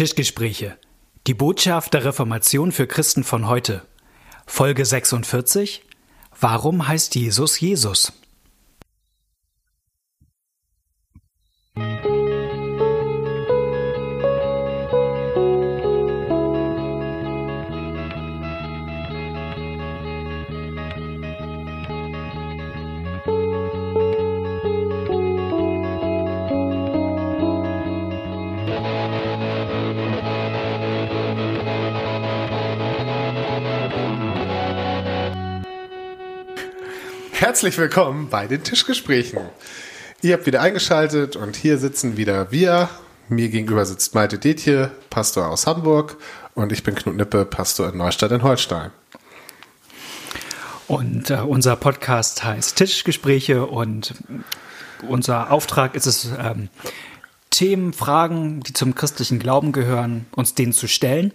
Tischgespräche. Die Botschaft der Reformation für Christen von heute. Folge 46. Warum heißt Jesus Jesus? Herzlich willkommen bei den Tischgesprächen. Ihr habt wieder eingeschaltet und hier sitzen wieder wir. Mir gegenüber sitzt Malte Detje, Pastor aus Hamburg und ich bin Knut Nippe, Pastor in Neustadt in Holstein. Und äh, unser Podcast heißt Tischgespräche und unser Auftrag ist es, ähm, Themen, Fragen, die zum christlichen Glauben gehören, uns denen zu stellen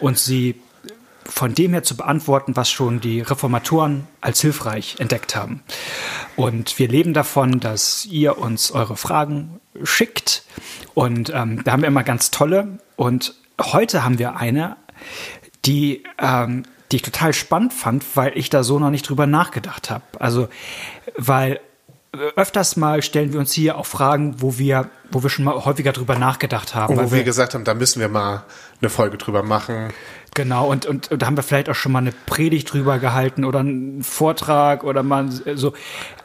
und sie von dem her zu beantworten, was schon die Reformatoren als hilfreich entdeckt haben. Und wir leben davon, dass ihr uns eure Fragen schickt. Und ähm, da haben wir immer ganz tolle. Und heute haben wir eine, die, ähm, die ich total spannend fand, weil ich da so noch nicht drüber nachgedacht habe. Also, weil öfters mal stellen wir uns hier auch Fragen, wo wir, wo wir schon mal häufiger drüber nachgedacht haben. Und wo wir, wir gesagt haben, da müssen wir mal eine Folge drüber machen. Genau, und, und, und da haben wir vielleicht auch schon mal eine Predigt drüber gehalten oder einen Vortrag oder mal so.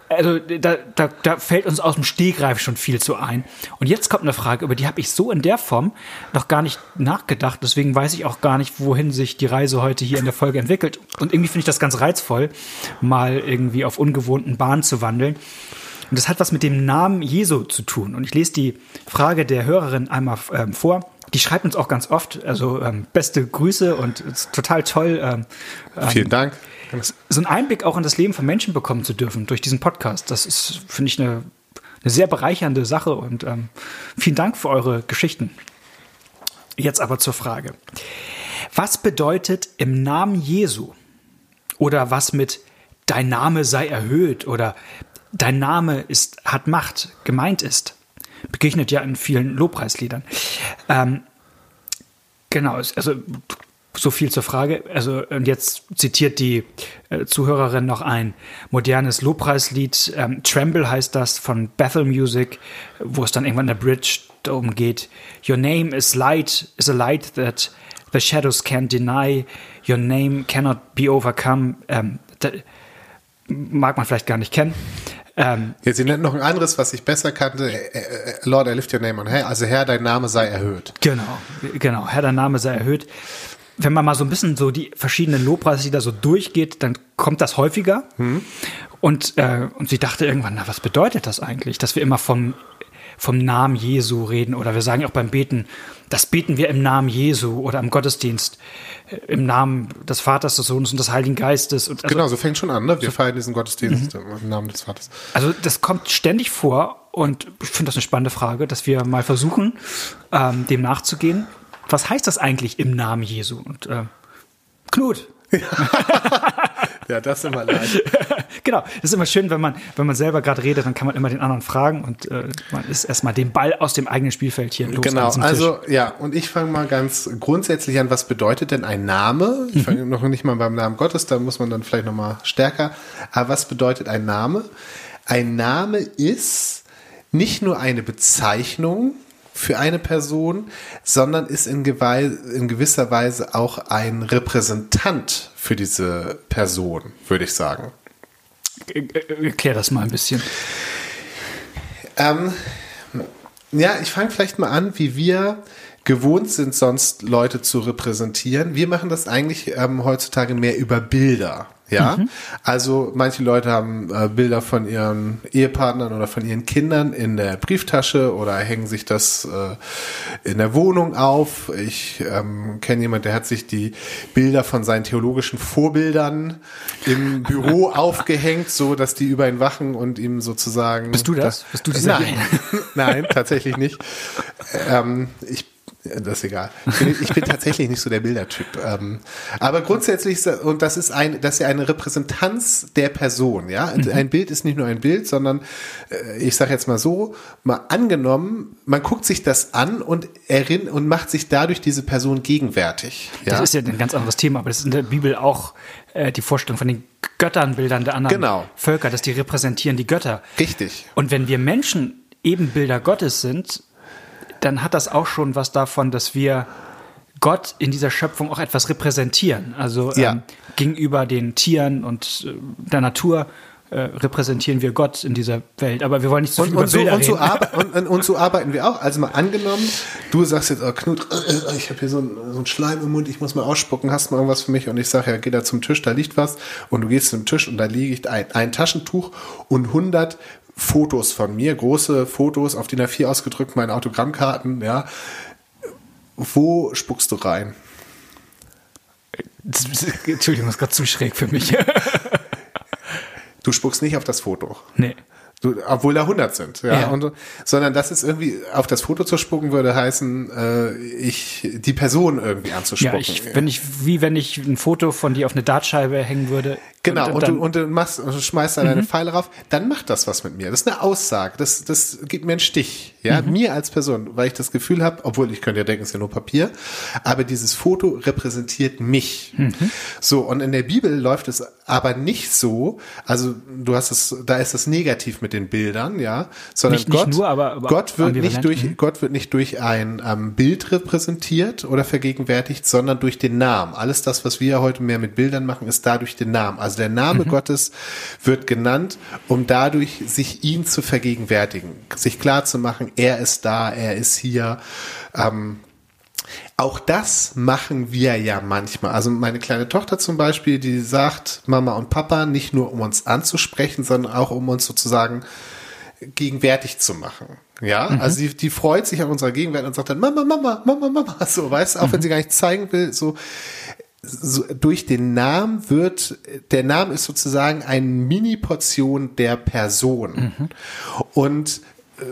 Also da, da, da fällt uns aus dem Stegreif schon viel zu ein. Und jetzt kommt eine Frage, über die habe ich so in der Form noch gar nicht nachgedacht. Deswegen weiß ich auch gar nicht, wohin sich die Reise heute hier in der Folge entwickelt. Und irgendwie finde ich das ganz reizvoll, mal irgendwie auf ungewohnten Bahnen zu wandeln. Und das hat was mit dem Namen Jesu zu tun. Und ich lese die Frage der Hörerin einmal ähm, vor. Die schreibt uns auch ganz oft, also ähm, beste Grüße und ist total toll. Ähm, ähm, Vielen Dank. So einen Einblick auch in das Leben von Menschen bekommen zu dürfen durch diesen Podcast, das ist, finde ich, eine, eine, sehr bereichernde Sache und ähm, vielen Dank für eure Geschichten. Jetzt aber zur Frage. Was bedeutet im Namen Jesu oder was mit dein Name sei erhöht oder dein Name ist, hat Macht gemeint ist? Begegnet ja in vielen Lobpreisliedern. Ähm, genau, also so viel zur Frage. Also, und jetzt zitiert die äh, Zuhörerin noch ein modernes Lobpreislied. Ähm, Tremble heißt das von Bethel Music, wo es dann irgendwann in der Bridge darum geht. Your name is light, is a light that the shadows can't deny. Your name cannot be overcome. Ähm, mag man vielleicht gar nicht kennen. Ähm, ja, sie nennt noch ein anderes, was ich besser kannte. Äh, äh, Lord, I lift your name on high. Also Herr, dein Name sei erhöht. Genau, genau. Herr, dein Name sei erhöht. Wenn man mal so ein bisschen so die verschiedenen Lobpreise, die da so durchgeht, dann kommt das häufiger. Hm. Und, äh, und sie dachte irgendwann, na, was bedeutet das eigentlich, dass wir immer vom, vom Namen Jesu reden oder wir sagen auch beim Beten, das beten wir im Namen Jesu oder im Gottesdienst im Namen des Vaters, des Sohnes und des Heiligen Geistes. Und also, genau, so fängt schon an. Ne? Wir so, feiern diesen Gottesdienst mhm. im Namen des Vaters. Also das kommt ständig vor und ich finde das eine spannende Frage, dass wir mal versuchen, ähm, dem nachzugehen. Was heißt das eigentlich im Namen Jesu? Und äh, Knut. ja, das ist immer leid. genau, das ist immer schön, wenn man, wenn man selber gerade redet, dann kann man immer den anderen fragen und äh, man ist erstmal den Ball aus dem eigenen Spielfeld hier los. Genau, also ja, und ich fange mal ganz grundsätzlich an, was bedeutet denn ein Name? Ich fange mhm. noch nicht mal beim Namen Gottes, da muss man dann vielleicht noch mal stärker. Aber was bedeutet ein Name? Ein Name ist nicht nur eine Bezeichnung, für eine Person, sondern ist in, in, gewisser Weise auch ein Repräsentant für diese Person, würde ich sagen. Erklär das mal ein bisschen. Ähm, ja, ich fange vielleicht mal an, wie wir gewohnt sind, sonst Leute zu repräsentieren. Wir machen das eigentlich ähm, heutzutage mehr über Bilder. Ja, mhm. also manche Leute haben äh, Bilder von ihren Ehepartnern oder von ihren Kindern in der Brieftasche oder hängen sich das äh, in der Wohnung auf. Ich ähm, kenne jemand, der hat sich die Bilder von seinen theologischen Vorbildern im Büro aufgehängt, so dass die über ihn wachen und ihm sozusagen. Bist du das? das Bist du das? Nein, nein, tatsächlich nicht. Ähm, ich Das ist egal. Ich bin, ich bin tatsächlich nicht so der Bildertyp. Ähm, aber grundsätzlich, und das ist ein, das ist ja eine Repräsentanz der Person, ja. Mhm. Ein Bild ist nicht nur ein Bild, sondern äh, ich sage jetzt mal so, mal angenommen, man guckt sich das an und erinnert und macht sich dadurch diese Person gegenwärtig. Ja? Das ist ja ein ganz anderes Thema, aber das ist in der Bibel auch äh, die Vorstellung von den Götternbildern der anderen genau. Völker, dass die repräsentieren die Götter. Richtig. Und wenn wir Menschen Ebenbilder Gottes sind, dann hat das auch schon was davon, dass wir Gott in dieser Schöpfung auch etwas repräsentieren. Also ja. ähm, gegenüber den Tieren und äh, der Natur äh, repräsentieren wir Gott in dieser Welt. Aber wir wollen nicht so viel und, über und so, Bilder und, so und, und, und, so arbeiten wir auch. Also mal angenommen, du sagst jetzt, oh Knut, äh, ich habe hier so einen so Schleim im Mund, ich muss mal ausspucken, hast du mal irgendwas für mich? Und ich sage, ja, geh da zum Tisch, da liegt was. Und du gehst zum Tisch und da liegt ein, ein Taschentuch und 100 Fotos von mir, große Fotos auf DIN A4 ausgedrückt, meine Autogrammkarten, ja. Wo spuckst du rein? Entschuldigung, das ist gerade zu schräg für mich. du spuckst nicht auf das Foto. Nee. Du, obwohl da 100 sind, ja, ja. Und, sondern das ist irgendwie auf das Foto zu spucken würde heißen, äh, ich die Person irgendwie anzuspucken. Ja, ich, wenn ich wie wenn ich ein Foto von dir auf eine Dartscheibe hängen würde. Genau und, und, du, und du machst und du schmeißt da mhm. deine Pfeile rauf, dann macht das was mit mir. Das ist eine Aussage, das das gibt mir einen Stich, ja, mhm. mir als Person, weil ich das Gefühl habe, obwohl ich könnte ja denken, es ist ja nur Papier, aber dieses Foto repräsentiert mich. Mhm. So und in der Bibel läuft es aber nicht so, also du hast es, da ist es negativ mit den Bildern, ja, sondern nicht, Gott, nicht nur, aber, aber Gott wird nicht durch, mhm. Gott wird nicht durch ein ähm, Bild repräsentiert oder vergegenwärtigt, sondern durch den Namen. Alles das, was wir heute mehr mit Bildern machen, ist dadurch den Namen. Also der Name mhm. Gottes wird genannt, um dadurch sich ihn zu vergegenwärtigen, sich klar zu machen, er ist da, er ist hier. Ähm, auch das machen wir ja manchmal. Also meine kleine Tochter zum Beispiel, die sagt Mama und Papa nicht nur, um uns anzusprechen, sondern auch um uns sozusagen gegenwärtig zu machen. Ja, mhm. also die, die freut sich an unserer Gegenwart und sagt dann Mama, Mama, Mama, Mama, so, weißt du, auch mhm. wenn sie gar nicht zeigen will, so, so durch den Namen wird, der Name ist sozusagen eine Mini-Portion der Person. Mhm. Und äh,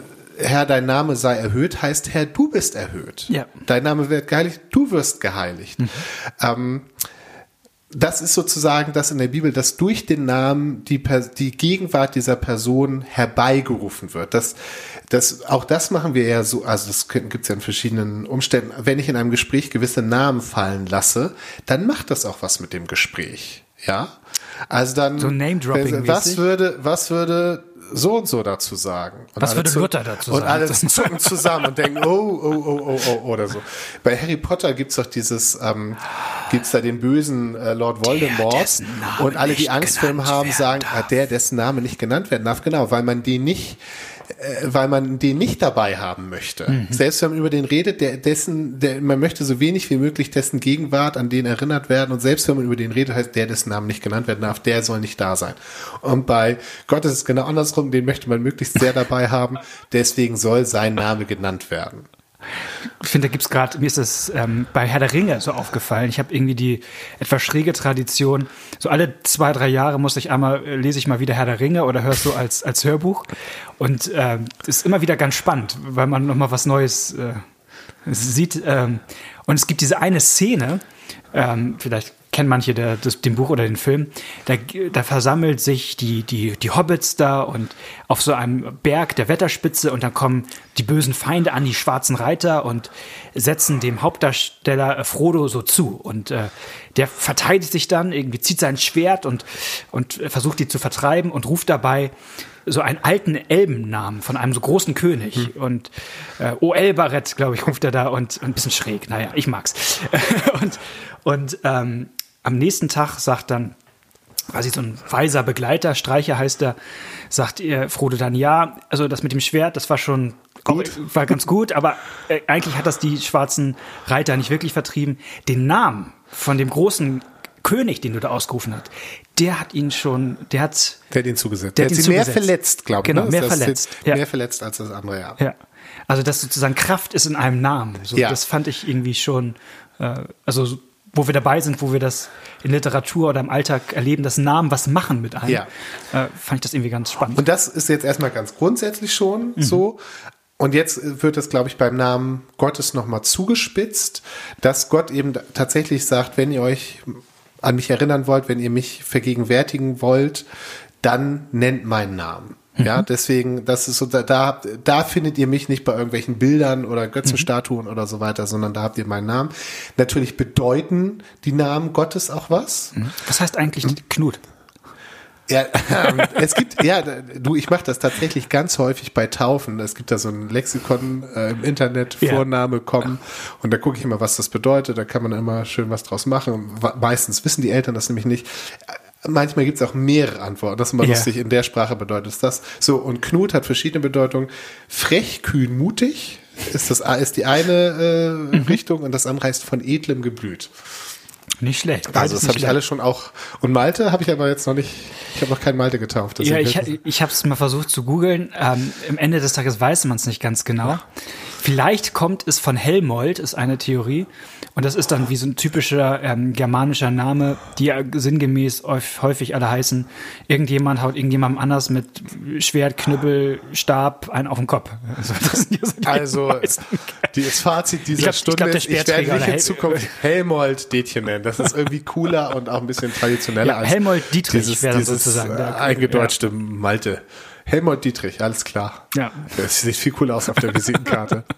Herr, dein Name sei erhöht, heißt Herr, du bist erhöht. Ja. Dein Name wird geheiligt, du wirst geheiligt. Mhm. Ähm, das ist sozusagen das in der Bibel, dass durch den Namen die, die Gegenwart dieser Person herbeigerufen wird. Das, das, auch das machen wir ja so, also das gibt es ja in verschiedenen Umständen. Wenn ich in einem Gespräch gewisse Namen fallen lasse, dann macht das auch was mit dem Gespräch. Ja? Also dann, so Name-Dropping was würde, was würde so und so dazu sagen. Und Was würde Luther dazu sagen? Und alle zucken zusammen und denken, oh, oh, oh, oh, oh, oder so. Bei Harry Potter gibt's doch dieses, ähm, gibt's da den bösen äh, Lord Voldemort und alle, die Angst vor ihm haben, sagen, ah, der, dessen Name nicht genannt werden darf, genau, weil man den nicht äh, weil man den nicht dabei haben möchte. Mhm. Selbst wenn man über den redet, der dessen, der, man möchte so wenig wie möglich dessen Gegenwart an den erinnert werden und selbst wenn man über den redet, heißt der, dessen Namen nicht genannt werden darf, der soll nicht da sein. Und bei Gott ist es genau andersrum, den möchte man möglichst sehr dabei haben, deswegen soll sein Name genannt werden. Ich finde, da gibt es gerade, mir ist das ähm, bei Herr der Ringe so aufgefallen. Ich habe irgendwie die etwas schräge Tradition, so alle zwei, drei Jahre muss ich einmal, äh, lese ich mal wieder Herr der Ringe oder höre es so als, als Hörbuch. Und äh, ist immer wieder ganz spannend, weil man nochmal was Neues äh, sieht. Ähm, und es gibt diese eine Szene, ähm, vielleicht kennen manche der, das, den Buch oder den Film, da, da versammelt sich die, die, die Hobbits da und auf so einem Berg der Wetterspitze und dann kommen die bösen Feinde an, die schwarzen Reiter und setzen dem Hauptdarsteller äh, Frodo so zu. Und äh, der verteidigt sich dann, irgendwie zieht sein Schwert und, und versucht die zu vertreiben und ruft dabei so einen alten Elbennamen von einem so großen König. Hm. Und äh, O Elbaret, glaube ich, ruft er da und, und ein bisschen schräg. Naja, ich mag's. und und ähm, am nächsten Tag sagt dann quasi so ein weiser Begleiter, Streicher heißt er, sagt ihr Frodo dann, ja, also das mit dem Schwert, das war schon gut. war ganz gut, aber äh, eigentlich hat das die schwarzen Reiter nicht wirklich vertrieben. Den Namen von dem großen König, den du da ausgerufen hast, der hat ihn schon, der hat, der hat ihn zugesetzt. Der, der hat ihn mehr verletzt, glaube ich. Genau, ne? mehr verletzt. Ja. Mehr verletzt als das andere, ja. Ja. Also, dass sozusagen Kraft ist in einem Namen. So, ja. Das fand ich irgendwie schon, äh, also wo wir dabei sind, wo wir das in Literatur oder im Alltag erleben, dass Namen was machen mit einem, ja. äh, fand ich das irgendwie ganz spannend. Und das ist jetzt erstmal ganz grundsätzlich schon mhm. so. Und jetzt wird es, glaube ich, beim Namen Gottes nochmal zugespitzt, dass Gott eben tatsächlich sagt, wenn ihr euch an mich erinnern wollt, wenn ihr mich vergegenwärtigen wollt, dann nennt meinen Namen. Mhm. Ja, deswegen, das ist so, da, da findet ihr mich nicht bei irgendwelchen Bildern oder Götzenstatuen mhm. oder so weiter, sondern da habt ihr meinen Namen. Natürlich bedeuten die Namen Gottes auch was. Mhm. Was heißt eigentlich mhm. Knut? Ja, ähm, es gibt, ja, du, ich mache das tatsächlich ganz häufig bei Taufen. Es gibt da so ein Lexikon äh, im Internet, Vorname, ja. kommen und da gucke ich immer, was das bedeutet. Da kann man immer schön was draus machen. Meistens wissen die Eltern das nämlich nicht. Manchmal gibt es auch mehrere Antworten. Das ist immer ja. lustig. In der Sprache bedeutet es das. So, und Knut hat verschiedene Bedeutungen. Frech, kühn, mutig ist, das, ist die eine äh, mhm. Richtung und das andere heißt von edlem Geblüt. Nicht schlecht. Also das habe ich alles schon auch. Und Malte habe ich aber jetzt noch nicht. Ich habe noch keinen Malte getauft. Ja, ich, ich habe es mal versucht zu googeln. Ähm, Im Ende des Tages weiß man es nicht ganz genau. Ja. Vielleicht kommt es von Helmold, ist eine Theorie. Und das ist dann wie so ein typischer ähm, germanischer Name, die ja sinngemäß häufig alle heißen, irgendjemand haut irgendjemandem anders mit Schwert, Knüppel, Stab einen auf den Kopf. Also, das, das also die, das Fazit dieser glaub, Stunde ich, glaub, ich werde dich in Zukunft Helmold Dätchen nennen. Das ist irgendwie cooler und auch ein bisschen traditioneller ja, als Helmold Dietrich dieses, wäre dieses sozusagen. Äh, eingedeutschte ja. Malte. Helmut Dietrich, alles klar. Ja. Das sieht viel cooler aus auf der Visitenkarte.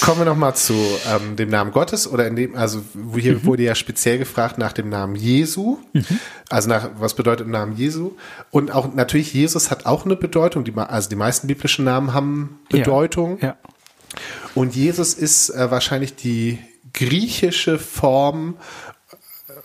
Kommen wir nochmal zu ähm, dem Namen Gottes oder in dem, also hier mhm. wurde ja speziell gefragt nach dem Namen Jesu, mhm. also nach, was bedeutet der Namen Jesu? Und auch natürlich, Jesus hat auch eine Bedeutung, die, also die meisten biblischen Namen haben Bedeutung. Ja. ja. Und Jesus ist äh, wahrscheinlich die griechische Form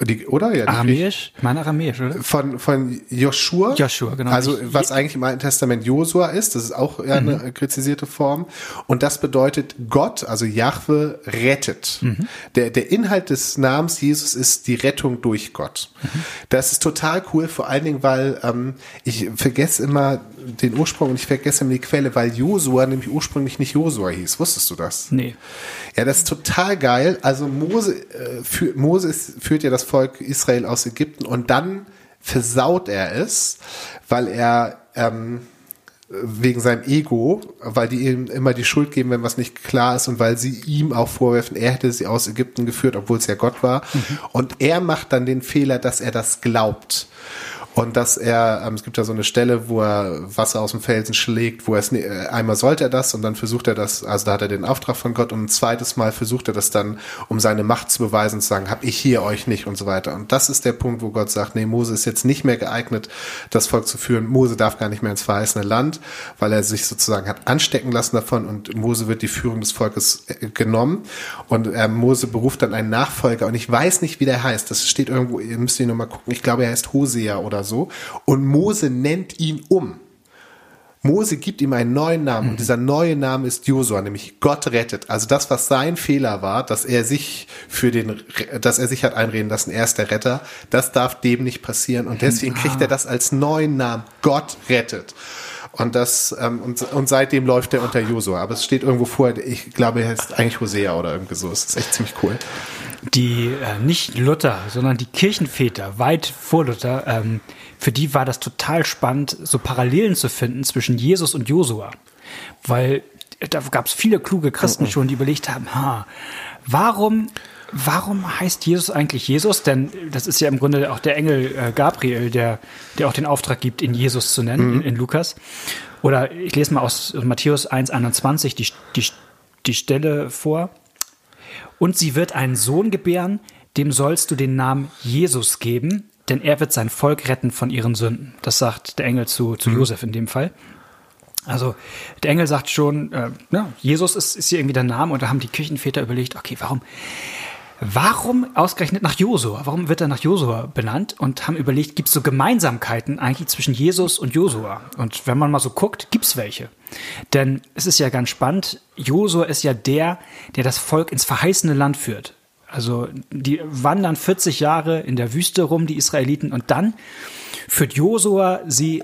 die, oder? Ja, Aramäisch? Ich meine Aramäisch, oder? Von, von Joshua. Joshua, genau. Also, was eigentlich im Alten Testament Josua ist, das ist auch eher mhm. eine kritisierte Form. Und das bedeutet Gott, also Jahwe, rettet. Mhm. Der, der Inhalt des Namens Jesus ist die Rettung durch Gott. Mhm. Das ist total cool, vor allen Dingen, weil ähm, ich vergesse immer den Ursprung und ich vergesse immer die Quelle, weil Josua nämlich ursprünglich nicht Josua hieß. Wusstest du das? Nee. Ja, das ist total geil. Also Mose, äh, für, Moses führt ja das Volk Israel aus Ägypten und dann versaut er es, weil er ähm, wegen seinem Ego, weil die ihm immer die Schuld geben, wenn was nicht klar ist und weil sie ihm auch vorwerfen, er hätte sie aus Ägypten geführt, obwohl es ja Gott war. Mhm. Und er macht dann den Fehler, dass er das glaubt. Und dass er, ähm, es gibt ja so eine Stelle, wo er Wasser aus dem Felsen schlägt, wo er es, äh, einmal sollte er das und dann versucht er das, also da hat er den Auftrag von Gott und ein zweites Mal versucht er das dann, um seine Macht zu beweisen, zu sagen, hab ich hier euch nicht und so weiter. Und das ist der Punkt, wo Gott sagt, nee, Mose ist jetzt nicht mehr geeignet, das Volk zu führen. Mose darf gar nicht mehr ins verheißene Land, weil er sich sozusagen hat anstecken lassen davon und Mose wird die Führung des Volkes äh, genommen und äh, Mose beruft dann einen Nachfolger und ich weiß nicht, wie der heißt. Das steht irgendwo, ihr müsst ihn nochmal gucken. Ich glaube, er heißt Hosea oder so. Und Mose nennt ihn um. Mose gibt ihm einen neuen Namen und dieser neue Name ist Josua, nämlich Gott rettet. Also das, was sein Fehler war, dass er sich für den, dass er sich hat einreden lassen, er ist der Retter, das darf dem nicht passieren und deswegen kriegt er das als neuen Namen. Gott rettet. Und das ähm, und, und seitdem läuft er unter Josua. Aber es steht irgendwo vor, ich glaube, er heißt eigentlich Hosea oder irgendwie so. Das ist echt ziemlich cool die äh, nicht Luther, sondern die Kirchenväter weit vor Luther, ähm, für die war das total spannend, so Parallelen zu finden zwischen Jesus und Josua. Weil da gab es viele kluge Christen schon, die überlegt haben, ha, warum, warum heißt Jesus eigentlich Jesus? Denn das ist ja im Grunde auch der Engel äh, Gabriel, der, der auch den Auftrag gibt, ihn Jesus zu nennen, mhm. in, in, Lukas. Oder ich lese mal aus Matthäus 1,21 die, die, die Stelle vor. Und sie wird einen Sohn gebären, dem sollst du den Namen Jesus geben, denn er wird sein Volk retten von ihren Sünden. Das sagt der Engel zu, zu mhm. Josef in dem Fall. Also der Engel sagt schon, äh, ja, Jesus ist, ist hier irgendwie der Name und da haben die Kirchenväter überlegt, okay, warum, warum ausgerechnet nach Josua? Warum wird er nach Josua benannt? Und haben überlegt, gibt es so Gemeinsamkeiten eigentlich zwischen Jesus und Josua? Und wenn man mal so guckt, gibt es welche. Denn es ist ja ganz spannend, Josua ist ja der, der das Volk ins verheißene Land führt. Also die wandern 40 Jahre in der Wüste rum, die Israeliten, und dann führt Josua sie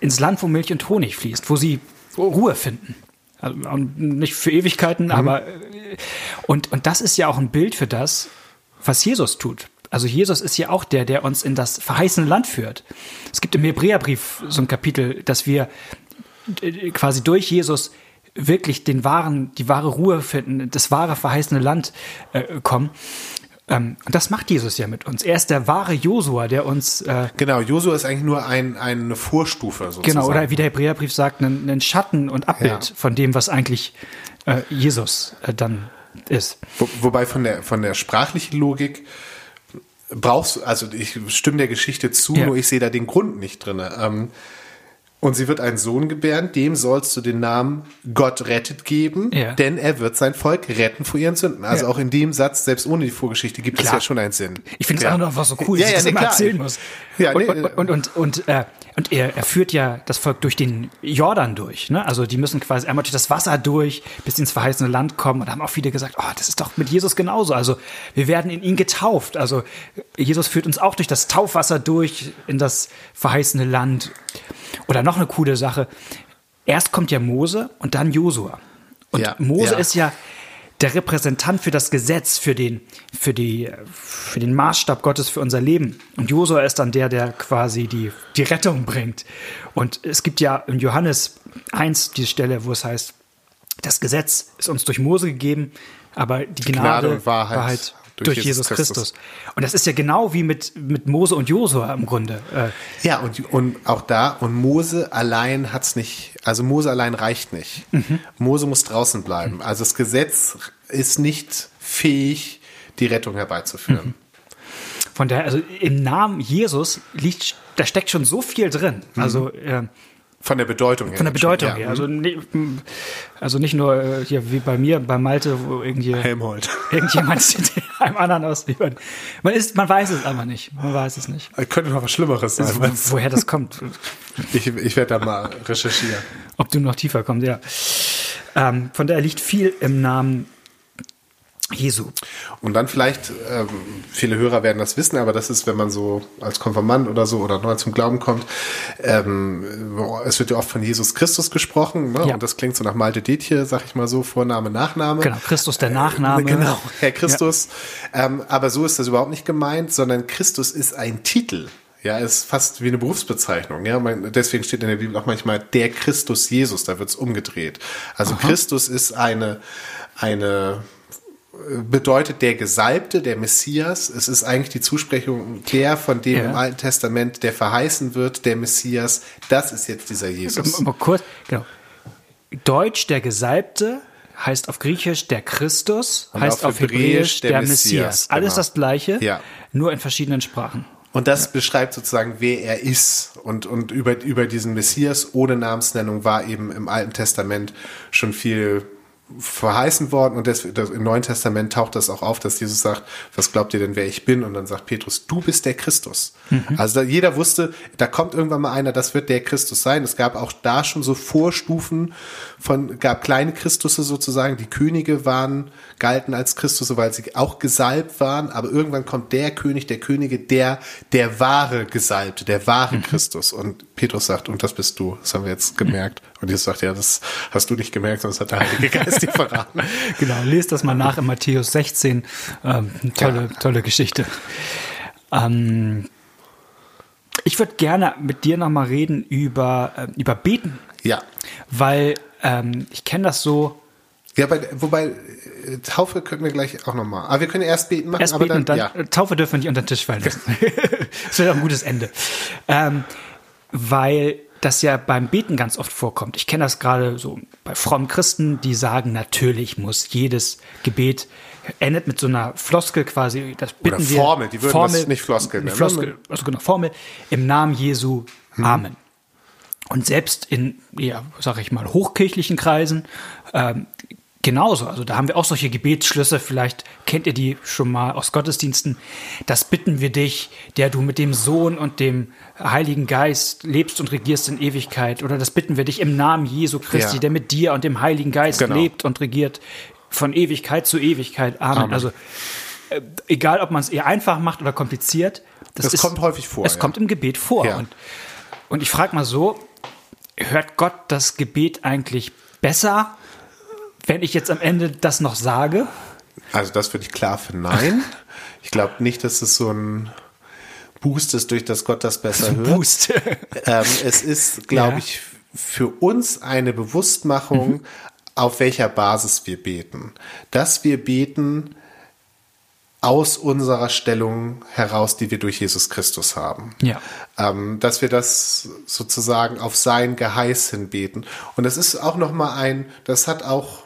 ins Land, wo Milch und Honig fließt, wo sie Ruhe finden. Also nicht für Ewigkeiten, mhm. aber äh, und, und das ist ja auch ein Bild für das, was Jesus tut. Also Jesus ist ja auch der, der uns in das verheißene Land führt. Es gibt im Hebräerbrief so ein Kapitel, dass wir äh, quasi durch Jesus wirklich den wahren, die wahre Ruhe finden, das wahre verheißene Land äh, kommen. Ähm, und das macht Jesus ja mit uns. Er ist der wahre Josua, der uns. Äh, genau, Josua ist eigentlich nur ein, eine Vorstufe sozusagen. Genau, oder wie der Hebräerbrief sagt, ein, ein Schatten und Abbild ja. von dem, was eigentlich äh, Jesus äh, dann ist. Wo, wobei von der, von der sprachlichen Logik brauchst du, also ich stimme der Geschichte zu, ja. nur ich sehe da den Grund nicht drin. Ähm, und sie wird einen Sohn gebären, dem sollst du den Namen Gott rettet geben, ja. denn er wird sein Volk retten vor ihren Sünden. Also ja. auch in dem Satz, selbst ohne die Vorgeschichte, gibt klar. es ja schon einen Sinn. Ich finde es auch noch was so cool, ja, dass ja, ich das nee, immer erzählen muss. Ja, nee, und, und, und, und, äh, und er, er führt ja das Volk durch den Jordan durch. Ne? Also die müssen quasi einmal durch das Wasser durch, bis sie ins verheißene Land kommen. Und da haben auch viele gesagt, oh, das ist doch mit Jesus genauso. Also wir werden in ihn getauft. Also Jesus führt uns auch durch das Taufwasser durch in das verheißene Land. Oder noch eine coole Sache. Erst kommt ja Mose und dann Josua. Und ja, Mose ja. ist ja der Repräsentant für das Gesetz, für den, für die, für den Maßstab Gottes für unser Leben. Und Josua ist dann der, der quasi die, die Rettung bringt. Und es gibt ja in Johannes 1 die Stelle, wo es heißt, das Gesetz ist uns durch Mose gegeben, aber die, Gnade, Gnade und Wahrheit, Wahrheit durch, durch, Jesus, Christus. Christus. Und das ist ja genau wie mit, mit Mose und Josua im Grunde. Äh. Ja, und, und auch da, und Mose allein hat's nicht, also Mose allein reicht nicht. Mhm. Mose muss draußen bleiben. Also das Gesetz ist nicht fähig, die Rettung herbeizuführen. Mhm. Von daher, also im Namen Jesus liegt, da steckt schon so viel drin. Mhm. Also äh, von der Bedeutung her. Von der Bedeutung her. Also, nicht, also nicht nur äh, hier wie bei mir, bei Malte, wo irgendwie Helmholt. irgendjemand einem anderen ausliefert. Man ist, man weiß es aber nicht. Man weiß es nicht. Könnte noch was Schlimmeres sein. Also, woher das kommt. Ich, ich werde da mal recherchieren. Ob du noch tiefer kommst, ja. Ähm, von daher liegt viel im Namen Jesu. Und dann vielleicht, ähm, viele Hörer werden das wissen, aber das ist, wenn man so als Konfirmand oder so oder neu zum Glauben kommt, ähm, es wird ja oft von Jesus Christus gesprochen, ne? Ja. und das klingt so nach Malte Detje, sag ich mal so, Vorname, Nachname. Genau, Christus der Nachname. Äh, genau, Herr Christus. Ja. Ähm, aber so ist das überhaupt nicht gemeint, sondern Christus ist ein Titel. Ja, ist fast wie eine Berufsbezeichnung. Ja, man, deswegen steht in der Bibel auch manchmal der Christus Jesus, da wird's umgedreht. Also Aha. Christus ist eine, eine, bedeutet der Gesalbte, der Messias. Es ist eigentlich die Zusprechung der, von dem ja. im Alten Testament der verheißen wird, der Messias. Das ist jetzt dieser Jesus. Mal kurz, genau. Deutsch der Gesalbte heißt auf Griechisch der Christus, Und heißt auf, auf Hebräisch, Hebräisch der, der, Messias. Messias. Alles genau. das Gleiche, ja. nur in verschiedenen Sprachen. Und das ja. beschreibt sozusagen, wer er ist. Und, und über, über diesen Messias ohne Namensnennung war eben im Alten Testament schon viel verheißen worden und das, das, im Neuen Testament taucht das auch auf, dass Jesus sagt, was glaubt ihr denn, wer ich bin? Und dann sagt Petrus, du bist der Christus. Mhm. Also da, jeder wusste, da kommt irgendwann mal einer, das wird der Christus sein. Es gab auch da schon so Vorstufen von, gab kleine Christusse sozusagen, die Könige waren, galten als Christusse, weil sie auch gesalbt waren, aber irgendwann kommt der König, der Könige, der, der wahre Gesalbte, der wahre mhm. Christus. Und Petrus sagt, und das bist du, das haben wir jetzt gemerkt. Und Jesus sagt, ja, das hast du nicht gemerkt, sonst hat der Heilige Geist dir verraten. genau, lest das mal nach in Matthäus 16. Ähm, tolle, ja. tolle Geschichte. Ähm, ich würde gerne mit dir nochmal reden über, äh, über Beten. Ja. Weil ähm, ich kenne das so. Ja, bei, wobei äh, Taufe können wir gleich auch nochmal. Aber wir können erst beten machen. Erst aber beten dann, und dann ja. Taufe dürfen wir nicht unter den Tisch fallen lassen. das wäre ein gutes Ende. Ähm, weil das ja beim Beten ganz oft vorkommt. Ich kenne das gerade so bei frommen Christen, die sagen, natürlich muss jedes Gebet endet mit so einer Floskel quasi, das bitten Oder Formel, die würden Formel, das nicht Floskel nennen. Floskel, also genau, Formel, im Namen Jesu, hm. Amen. Und selbst in, ja, sag ich mal, hochkirchlichen Kreisen ähm, genauso. Also da haben wir auch solche Gebetsschlüsse, vielleicht kennt ihr die schon mal aus Gottesdiensten. Das bitten wir dich, der du mit dem Sohn und dem Heiligen Geist lebst und regierst in Ewigkeit. Oder das bitten wir dich im Namen Jesu Christi, ja. der mit dir und dem Heiligen Geist genau. lebt und regiert von Ewigkeit zu Ewigkeit. Amen. Amen. Also äh, egal, ob man es eher einfach macht oder kompliziert. Das, das ist, kommt häufig vor. Es ja. kommt im Gebet vor. Ja. Und, und ich frage mal so, hört Gott das Gebet eigentlich besser wenn ich jetzt am Ende das noch sage? Also das würde ich klar für nein. Ich glaube nicht, dass es so ein Boost ist, durch das Gott das besser hört. Boost. ähm, es ist, glaube ja. ich, für uns eine Bewusstmachung, mhm. auf welcher Basis wir beten. Dass wir beten aus unserer Stellung heraus, die wir durch Jesus Christus haben. Ja. Ähm, dass wir das sozusagen auf sein Geheiß hin beten. Und das ist auch nochmal ein, das hat auch,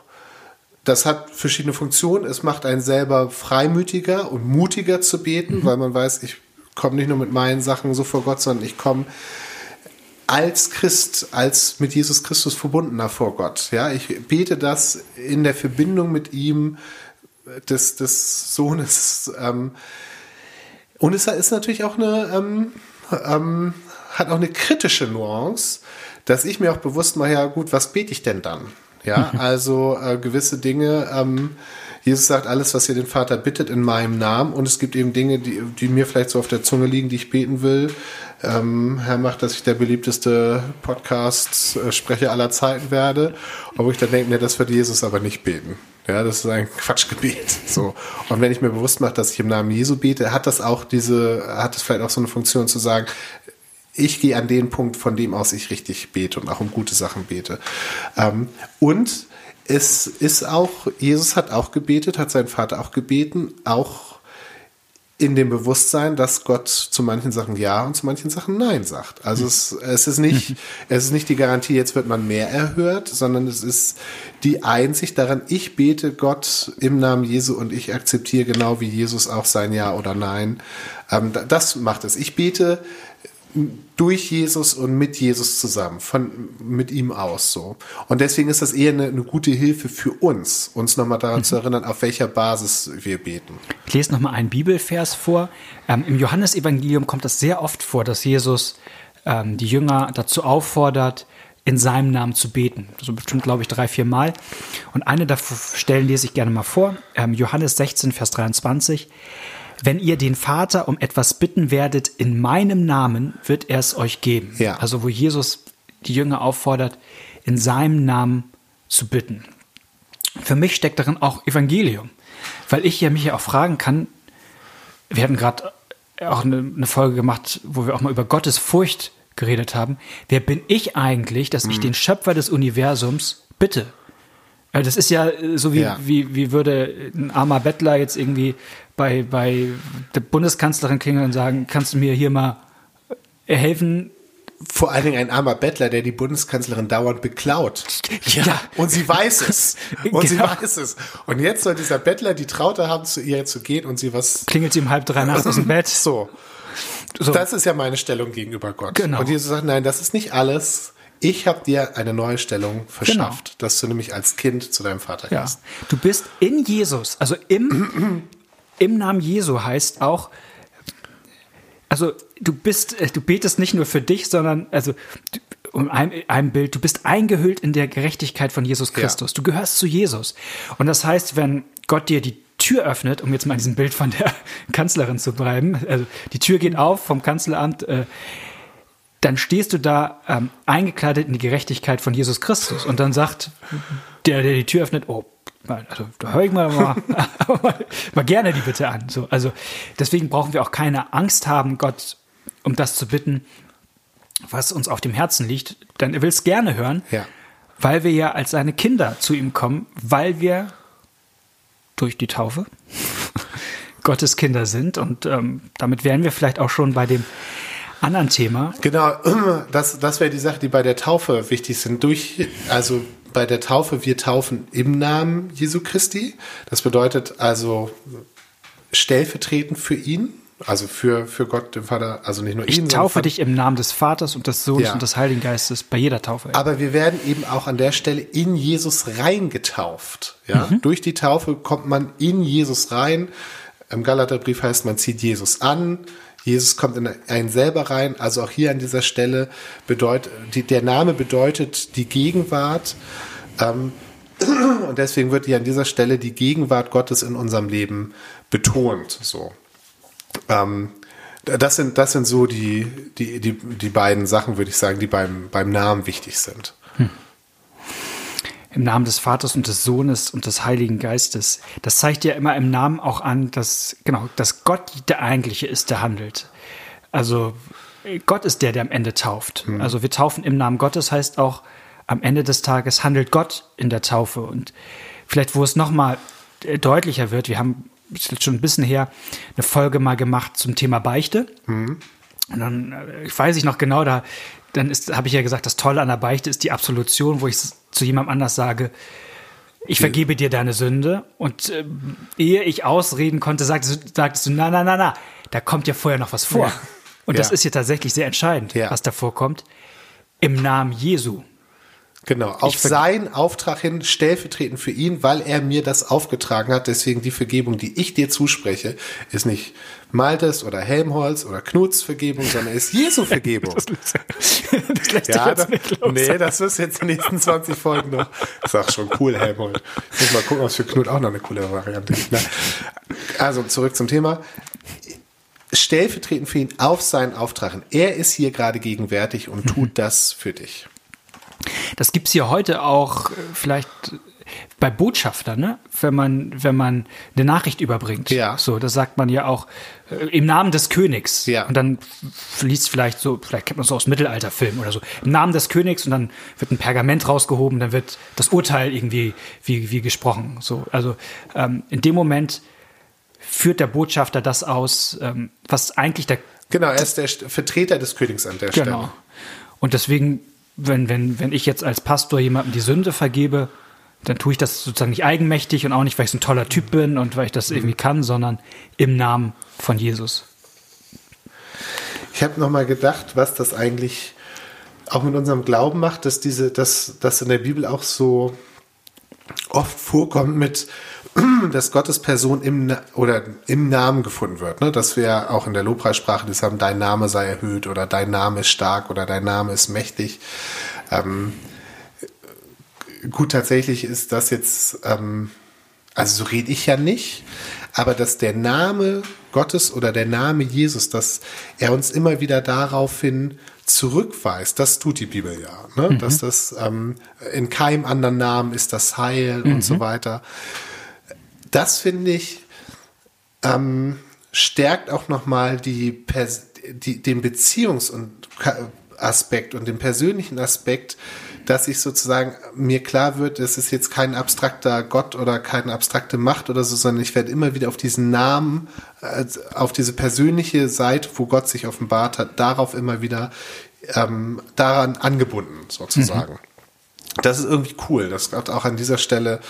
das hat verschiedene Funktionen. Es macht einen selber freimütiger und mutiger zu beten, mhm. weil man weiß, ich komme nicht nur mit meinen Sachen so vor Gott, sondern ich komme als Christ, als mit Jesus Christus verbundener vor Gott. Ja, ich bete das in der Verbindung mit ihm des, des Sohnes. Ähm, und es ist natürlich auch eine, ähm, ähm, hat auch eine kritische Nuance, dass ich mir auch bewusst mache, ja gut, was bete ich denn dann? Ja, also äh, gewisse Dinge, ähm, Jesus sagt, alles, was ihr den Vater bittet, in meinem Namen. Und es gibt eben Dinge, die, die mir vielleicht so auf der Zunge liegen, die ich beten will. Ähm, Herr macht, dass ich der beliebteste Podcast-Sprecher aller Zeiten werde. Wo ich dann denke, ne, das wird Jesus aber nicht beten. Ja, das ist ein Quatschgebet. So. Und wenn ich mir bewusst mache, dass ich im Namen Jesu bete, hat das auch diese, hat es vielleicht auch so eine Funktion zu sagen, ich gehe an den Punkt, von dem aus ich richtig bete und auch um gute Sachen bete. Ähm, und es ist auch, Jesus hat auch gebetet, hat sein Vater auch gebeten, auch in dem Bewusstsein, dass Gott zu manchen Sachen Ja und zu manchen Sachen Nein sagt. Also es, es ist nicht, es ist nicht die Garantie, jetzt wird man mehr erhört, sondern es ist die Einsicht daran, ich bete Gott im Namen Jesu und ich akzeptiere genau wie Jesus auch sein Ja oder Nein. Ähm, das macht es. Ich bete durch Jesus und mit Jesus zusammen, von, mit ihm aus so. Und deswegen ist das eher eine, eine gute Hilfe für uns, uns nochmal daran mhm. zu erinnern, auf welcher Basis wir beten. Ich lese nochmal einen Bibelvers vor. Ähm, Im Johannesevangelium kommt das sehr oft vor, dass Jesus ähm, die Jünger dazu auffordert, in seinem Namen zu beten. So bestimmt, glaube ich, drei, vier Mal. Und eine der Stellen lese ich gerne mal vor. Ähm, Johannes 16, Vers 23. Wenn ihr den Vater um etwas bitten werdet in meinem Namen, wird er es euch geben. Ja. Also wo Jesus die Jünger auffordert, in seinem Namen zu bitten. Für mich steckt darin auch Evangelium, weil ich ja mich ja auch fragen kann, wir hatten gerade auch eine, eine, Folge gemacht, wo wir auch mal über Gottes Furcht geredet haben. Wer bin ich eigentlich, dass mhm. ich den Schöpfer des Universums bitte? Das ist ja so wie, ja. wie, wie würde ein armer Bettler jetzt irgendwie bei, bei der Bundeskanzlerin klingeln und sagen, kannst du mir hier mal helfen? Vor allen Dingen ein armer Bettler, der die Bundeskanzlerin dauernd beklaut. Ja. Und sie weiß es. Und genau. sie weiß es. Und jetzt soll dieser Bettler die Traute haben, zu ihr zu gehen und sie was. Klingelt sie um halb drei nachts aus dem Bett. So. so. Das ist ja meine Stellung gegenüber Gott. Genau. Und Jesus sagt, nein, das ist nicht alles. Ich habe dir eine neue Stellung verschafft, genau. dass du nämlich als Kind zu deinem Vater ja. gehst. Du bist in Jesus, also im, im Namen Jesu heißt auch, also du bist, äh, du betest nicht nur für dich, sondern also um ein, ein Bild, du bist eingehüllt in der Gerechtigkeit von Jesus Christus. Ja. Du gehörst zu Jesus. Und das heißt, wenn Gott dir die Tür öffnet, um jetzt mal in diesem Bild von der Kanzlerin zu bleiben, also die Tür geht auf vom Kanzleramt, äh, dann stehst du da ähm, eingekleidet in die Gerechtigkeit von Jesus Christus und dann sagt der, der die Tür öffnet, oh, also da höre ich mal, mal, mal, gerne die Bitte an. So, also deswegen brauchen wir auch keine Angst haben, Gott um das zu bitten, was uns auf dem Herzen liegt, denn er will es gerne hören, ja. weil wir ja als seine Kinder zu ihm kommen, weil wir durch die Taufe Gottes Kinder sind und ähm, damit wären wir vielleicht auch schon bei dem anderen Thema. Genau, das, das wäre die Sache, die bei der Taufe wichtig sind. Durch, also bei der Taufe, wir taufen im Namen Jesu Christi. Das bedeutet also stellvertretend für ihn, also für, für Gott, den Vater, also nicht nur ich ihn. Ich taufe dich im Namen des Vaters und des Sohnes ja. und des Heiligen Geistes bei jeder Taufe. Aber wir werden eben auch an der Stelle in Jesus reingetauft. Ja? Mhm. Durch die Taufe kommt man in Jesus rein. Im Galaterbrief heißt, man zieht Jesus an. Jesus kommt in einen selber rein. Also auch hier an dieser Stelle bedeutet, die, der Name bedeutet die Gegenwart. Ähm, und deswegen wird hier an dieser Stelle die Gegenwart Gottes in unserem Leben betont. So. Ähm, das sind, das sind so die, die, die, die beiden Sachen, würde ich sagen, die beim, beim Namen wichtig sind. Hm im Namen des Vaters und des Sohnes und des Heiligen Geistes. Das zeigt ja immer im Namen auch an, dass, genau, dass Gott der eigentliche ist, der handelt. Also Gott ist der, der am Ende tauft. Mhm. Also wir taufen im Namen Gottes heißt auch, am Ende des Tages handelt Gott in der Taufe. Und vielleicht, wo es nochmal äh, deutlicher wird, wir haben schon ein bisschen her eine Folge mal gemacht zum Thema Beichte. Mhm. Und dann, äh, ich weiß ich noch genau, da dann habe ich ja gesagt, das Tolle an der Beichte ist die Absolution, wo ich zu jemandem anders sage, ich vergebe dir deine Sünde. Und äh, ehe ich ausreden konnte, sagtest, sagtest du, na, na, na, na, da kommt ja vorher noch was vor. Ja. Und ja. das ist ja tatsächlich sehr entscheidend, ja. was da vorkommt. Im Namen Jesu. Genau, auf seinen Auftrag hin, stellvertretend für ihn, weil er mir das aufgetragen hat. Deswegen die Vergebung, die ich dir zuspreche, ist nicht Maltes oder Helmholtz oder Knuts Vergebung, sondern ist Jesu Vergebung. das, das lässt ja, jetzt nicht los. Nee, das wirst jetzt in den nächsten 20 Folgen noch. Das ist auch schon cool, Helmholtz. Ich muss mal gucken, es für Knut auch noch eine coole Variante gibt. Ne? Also zurück zum Thema stellvertretend für ihn auf seinen Auftrag. Er ist hier gerade gegenwärtig und tut mhm. das für dich. Das gibt's hier heute auch äh, vielleicht bei Botschaftern, ne? wenn man wenn man eine Nachricht überbringt. Ja. So, das sagt man ja auch äh, im Namen des Königs. Ja. Und dann fließt vielleicht so, vielleicht kennt man so aus Mittelalterfilmen oder so, im Namen des Königs und dann wird ein Pergament rausgehoben, dann wird das Urteil irgendwie wie wie gesprochen. So, also ähm, in dem Moment führt der Botschafter das aus, ähm, was eigentlich der genau, er ist der Vertreter des Königs an der genau. Stelle. Genau. Und deswegen wenn, wenn, wenn ich jetzt als Pastor jemandem die Sünde vergebe, dann tue ich das sozusagen nicht eigenmächtig und auch nicht, weil ich so ein toller Typ bin und weil ich das irgendwie kann, sondern im Namen von Jesus. Ich habe nochmal gedacht, was das eigentlich auch mit unserem Glauben macht, dass diese, dass das in der Bibel auch so oft vorkommt mit dass Gottes Person im oder im Namen gefunden wird. Ne? Dass wir auch in der Lobpreissprache das haben, dein Name sei erhöht oder dein Name ist stark oder dein Name ist mächtig. Ähm, gut, tatsächlich ist das jetzt, ähm, also so rede ich ja nicht, aber dass der Name Gottes oder der Name Jesus, dass er uns immer wieder daraufhin zurückweist, das tut die Bibel ja, ne? Mhm. dass das ähm, in keinem anderen Namen ist das Heil mhm. und so weiter das finde ich ähm, stärkt auch nochmal die, die, den Beziehungs- und Aspekt und den persönlichen Aspekt, dass ich sozusagen mir klar wird, es ist jetzt kein abstrakter Gott oder keine abstrakte Macht oder so, sondern ich werde immer wieder auf diesen Namen, auf diese persönliche Seite, wo Gott sich offenbart hat, darauf immer wieder ähm, daran angebunden sozusagen. Mhm. Das ist irgendwie cool. Das hat auch an dieser Stelle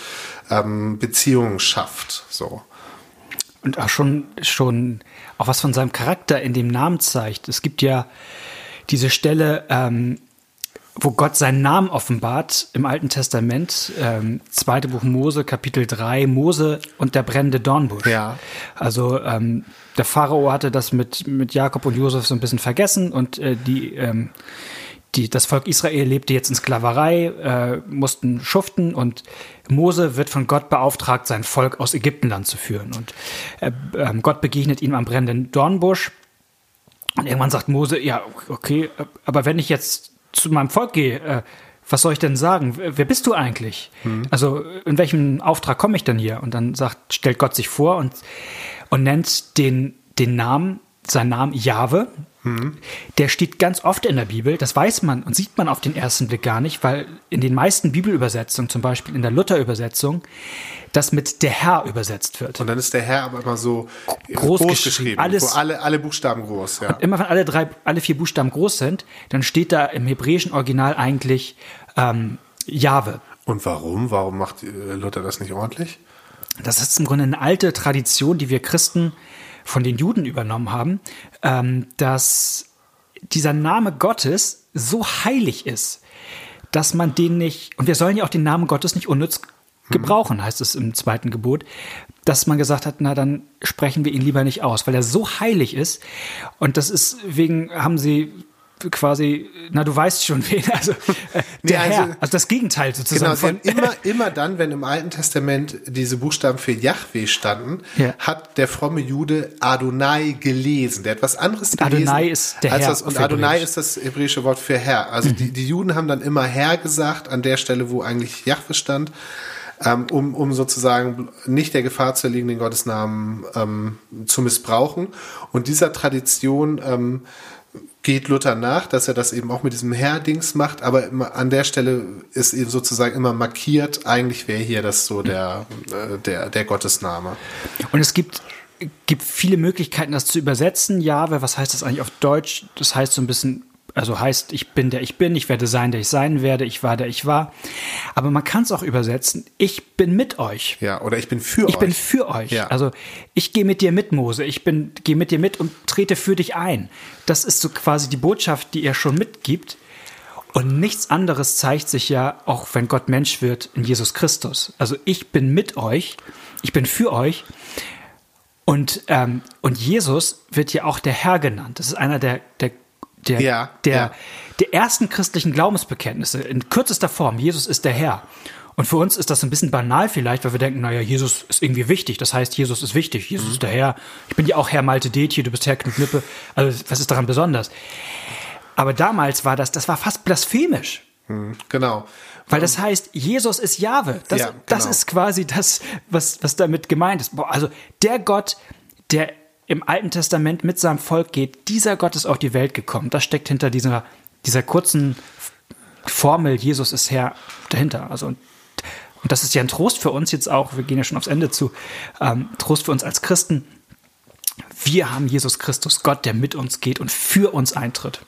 ähm, Beziehungen schafft. So. Und auch schon, schon auch was von seinem Charakter in dem Namen zeigt. Es gibt ja diese Stelle, ähm, wo Gott seinen Namen offenbart im Alten Testament, ähm, zweite Buch Mose, Kapitel 3, Mose und der brennende Dornbusch. Ja. Also ähm, der Pharao hatte das mit, mit Jakob und Josef so ein bisschen vergessen und äh, die ähm, die, das Volk Israel lebte jetzt in Sklaverei, äh, mussten schuften und Mose wird von Gott beauftragt, sein Volk aus Ägyptenland zu führen. Und äh, äh, Gott begegnet ihm am brennenden Dornbusch. Und irgendwann sagt Mose, ja, okay, aber wenn ich jetzt zu meinem Volk gehe, äh, was soll ich denn sagen? Wer bist du eigentlich? Mhm. Also in welchem Auftrag komme ich denn hier? Und dann sagt, stellt Gott sich vor und, und nennt den, den Namen, seinen Namen Jahwe, Mhm. Der steht ganz oft in der Bibel, das weiß man und sieht man auf den ersten Blick gar nicht, weil in den meisten Bibelübersetzungen, zum Beispiel in der Luther-Übersetzung, das mit der Herr übersetzt wird. Und dann ist der Herr aber immer so groß, groß geschrieben, alles, wo alle, alle Buchstaben groß. Ja. Und immer wenn alle drei, alle vier Buchstaben groß sind, dann steht da im hebräischen Original eigentlich ähm, Jahwe. Und warum? Warum macht äh, Luther das nicht ordentlich? Das ist im Grunde eine alte Tradition, die wir Christen von den Juden übernommen haben, ähm, dass dieser Name Gottes so heilig ist, dass man den nicht, und wir sollen ja auch den Namen Gottes nicht unnütz gebrauchen, heißt es im zweiten Gebot, dass man gesagt hat, na dann sprechen wir ihn lieber nicht aus, weil er so heilig ist. Und das ist wegen, haben sie quasi, na du weißt schon wen, also äh, der nee, also, Herr, also das Gegenteil sozusagen. Genau, von immer, immer dann, wenn im Alten Testament diese Buchstaben für Yahweh standen, ja. hat der fromme Jude Adonai gelesen. Der hat was anderes gelesen. Adonai ist der Herr. Das, und Adonai ist das hebräische Wort für Herr. Also mhm. die, die Juden haben dann immer Herr gesagt, an der Stelle, wo eigentlich Yahweh stand. Ähm, um, um sozusagen nicht der Gefahr zu erliegen, den Gottesnamen ähm, zu missbrauchen. Und dieser Tradition ähm, geht Luther nach, dass er das eben auch mit diesem Herr-Dings macht, aber immer, an der Stelle ist eben sozusagen immer markiert, eigentlich wäre hier das so der, äh, der, der Gottesname. Und es gibt, gibt viele Möglichkeiten, das zu übersetzen. Jahwe, was heißt das eigentlich auf Deutsch? Das heißt so ein bisschen also heißt, ich bin der ich bin, ich werde sein, der ich sein werde, ich war der ich war. Aber man kann es auch übersetzen, ich bin mit euch. Ja, oder ich bin für ich euch. Ich bin für euch. Ja. Also ich gehe mit dir mit, Mose. Ich bin gehe mit dir mit und trete für dich ein. Das ist so quasi die Botschaft, die er schon mitgibt. Und nichts anderes zeigt sich ja, auch wenn Gott Mensch wird, in Jesus Christus. Also ich bin mit euch, ich bin für euch. Und, ähm, und Jesus wird ja auch der Herr genannt. Das ist einer der, der der, ja, der, ja. der ersten christlichen Glaubensbekenntnisse in kürzester Form. Jesus ist der Herr. Und für uns ist das ein bisschen banal vielleicht, weil wir denken, naja, Jesus ist irgendwie wichtig. Das heißt, Jesus ist wichtig. Jesus mhm. ist der Herr. Ich bin ja auch Herr Malte Detje, du bist Herr Knut Lippe. Also, was ist daran besonders? Aber damals war das, das war fast blasphemisch. Mhm, genau. Weil das heißt, Jesus ist Jahwe. Das, ja, genau. das ist quasi das, was, was damit gemeint ist. Boah, also der Gott, der im Alten Testament mit seinem Volk geht, dieser Gott ist auf die Welt gekommen. Das steckt hinter dieser, dieser kurzen Formel, Jesus ist Herr, dahinter. Also, und, das ist ja ein Trost für uns jetzt auch, wir gehen ja schon aufs Ende zu, ähm, Trost für uns als Christen. Wir haben Jesus Christus, Gott, der mit uns geht und für uns eintritt.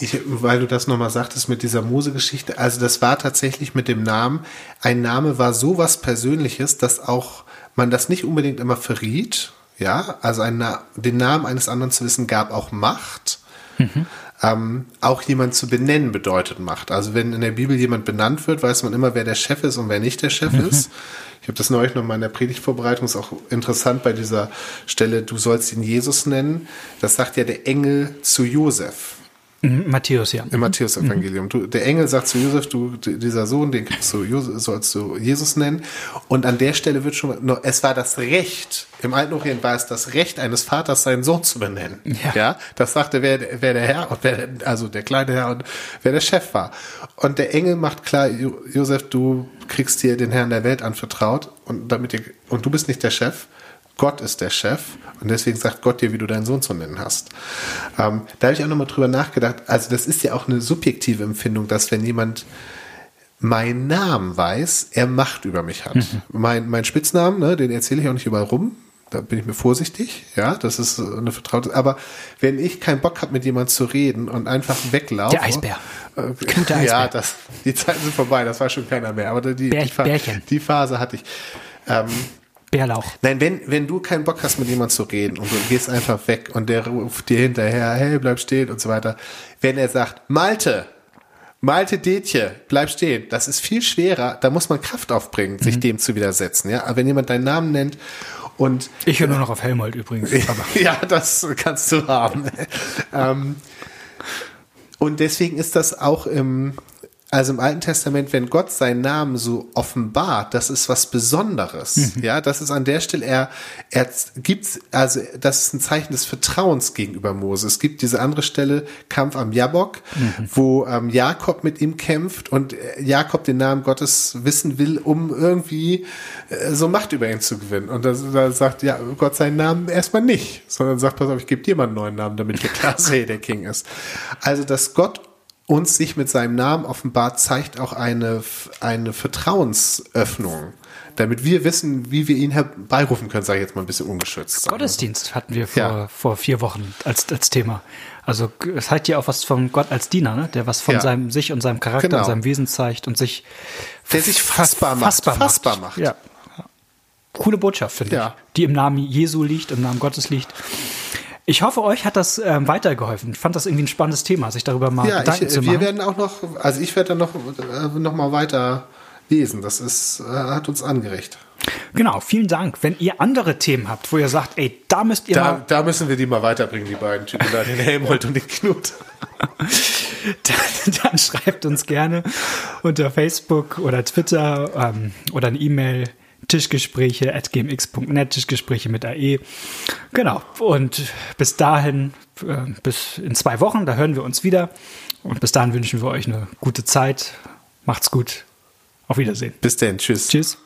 Ich, weil du das nochmal sagtest mit dieser Mose-Geschichte, also das war tatsächlich mit dem Namen, ein Name war so was Persönliches, dass auch man das nicht unbedingt immer verriet, ja, also ein, den Namen eines anderen zu wissen, gab auch Macht. Mhm. Ähm, auch jemand zu benennen bedeutet Macht. Also wenn in der Bibel jemand benannt wird, weiß man immer, wer der Chef ist und wer nicht der Chef mhm. ist. Ich habe das neulich noch mal in der Predigtvorbereitung, ist auch interessant bei dieser Stelle, du sollst ihn Jesus nennen. Das sagt ja der Engel zu Josef. Mhm, Matthäus, ja. Im Matthäus-Evangelium. Der Engel sagt zu Josef, du, dieser Sohn, den du, sollst du Jesus nennen. Und an der Stelle wird schon, es war das Recht, im Alten Orient war es das Recht eines Vaters, seinen Sohn zu benennen. Ja. ja das sagte, wer, wer der Herr, und wer, also der kleine Herr und wer der Chef war. Und der Engel macht klar, Josef, du kriegst dir den Herrn der Welt anvertraut und damit ihr, und du bist nicht der Chef, Gott ist der Chef und deswegen sagt Gott dir, wie du deinen Sohn zu nennen hast. Ähm, da habe ich auch nochmal drüber nachgedacht. Also das ist ja auch eine subjektive Empfindung, dass wenn jemand meinen Namen weiß, er Macht über mich hat. Mhm. Mein, mein Spitznamen, ne, den erzähle ich auch nicht überall rum. Da bin ich mir vorsichtig, ja, das ist eine vertraute. Aber wenn ich keinen Bock habe, mit jemandem zu reden und einfach weglaufe. Der Eisbär. Äh, Eisbär. Ja, das, die Zeiten sind vorbei, das war schon keiner mehr. Aber die, Bär, die, die Phase hatte ich. Ähm, Bärlauch. Nein, wenn, wenn du keinen Bock hast, mit jemandem zu reden und du gehst einfach weg und der ruft dir hinterher, hey, bleib stehen und so weiter. Wenn er sagt, Malte, Malte Detje, bleib stehen, das ist viel schwerer, da muss man Kraft aufbringen, sich mhm. dem zu widersetzen. Ja? Aber wenn jemand deinen Namen nennt und. Ich höre nur noch auf Helmold übrigens. ja, das kannst du haben. ähm, und deswegen ist das auch im, also im Alten Testament, wenn Gott seinen Namen so offenbart, das ist was Besonderes. Mhm. Ja, das ist an der Stelle, er, er gibt, also das ist ein Zeichen des Vertrauens gegenüber Mose. Es gibt diese andere Stelle, Kampf am Jabok, mhm. wo ähm, Jakob mit ihm kämpft und äh, Jakob den Namen Gottes wissen will, um irgendwie äh, so Macht über ihn zu gewinnen. Und da, sagt ja Gott seinen Namen erstmal nicht, sondern sagt, pass auf, ich gebe dir mal einen neuen Namen, damit wir klar sehen, der King ist. Also, dass Gott uns sich mit seinem Namen offenbart, zeigt auch eine, eine Vertrauensöffnung, damit wir wissen, wie wir ihn herbeirufen können, sage ich jetzt mal ein bisschen ungeschützt. Gottesdienst hatten wir vor, ja. vor vier Wochen als, als Thema. Also es hat ja auch was von Gott als Diener, ne? der was von ja. seinem sich und seinem Charakter genau. und seinem Wesen zeigt und sich der sich fassbar macht. Fassbar, fassbar macht. macht. Ja. Coole Botschaft, finde ja. ich. Die im Namen Jesu liegt, im Namen Gottes liegt. Ich hoffe, euch hat das ähm, weitergeholfen. Ich fand das irgendwie ein spannendes Thema, sich darüber mal ja, Gedanken ich, zu machen. Wir werden auch noch, also ich werde dann noch, äh, noch mal weiter lesen. Das ist, äh, hat uns angeregt. Genau, vielen Dank. Wenn ihr andere Themen habt, wo ihr sagt, ey, da müsst ihr da, mal. Da müssen wir die mal weiterbringen, die beiden Typen da, den Helmholt und den Knut. dann, dann, schreibt uns gerne unter Facebook oder Twitter ähm, oder eine E-Mail Tischgespräche at gmx.net, Tischgespräche mit AE. Genau. Und bis dahin, äh, bis in zwei Wochen, da hören wir uns wieder. Und bis dahin wünschen wir euch eine gute Zeit. Macht's gut. Auf Wiedersehen. Bis denn. Tschüss. Tschüss.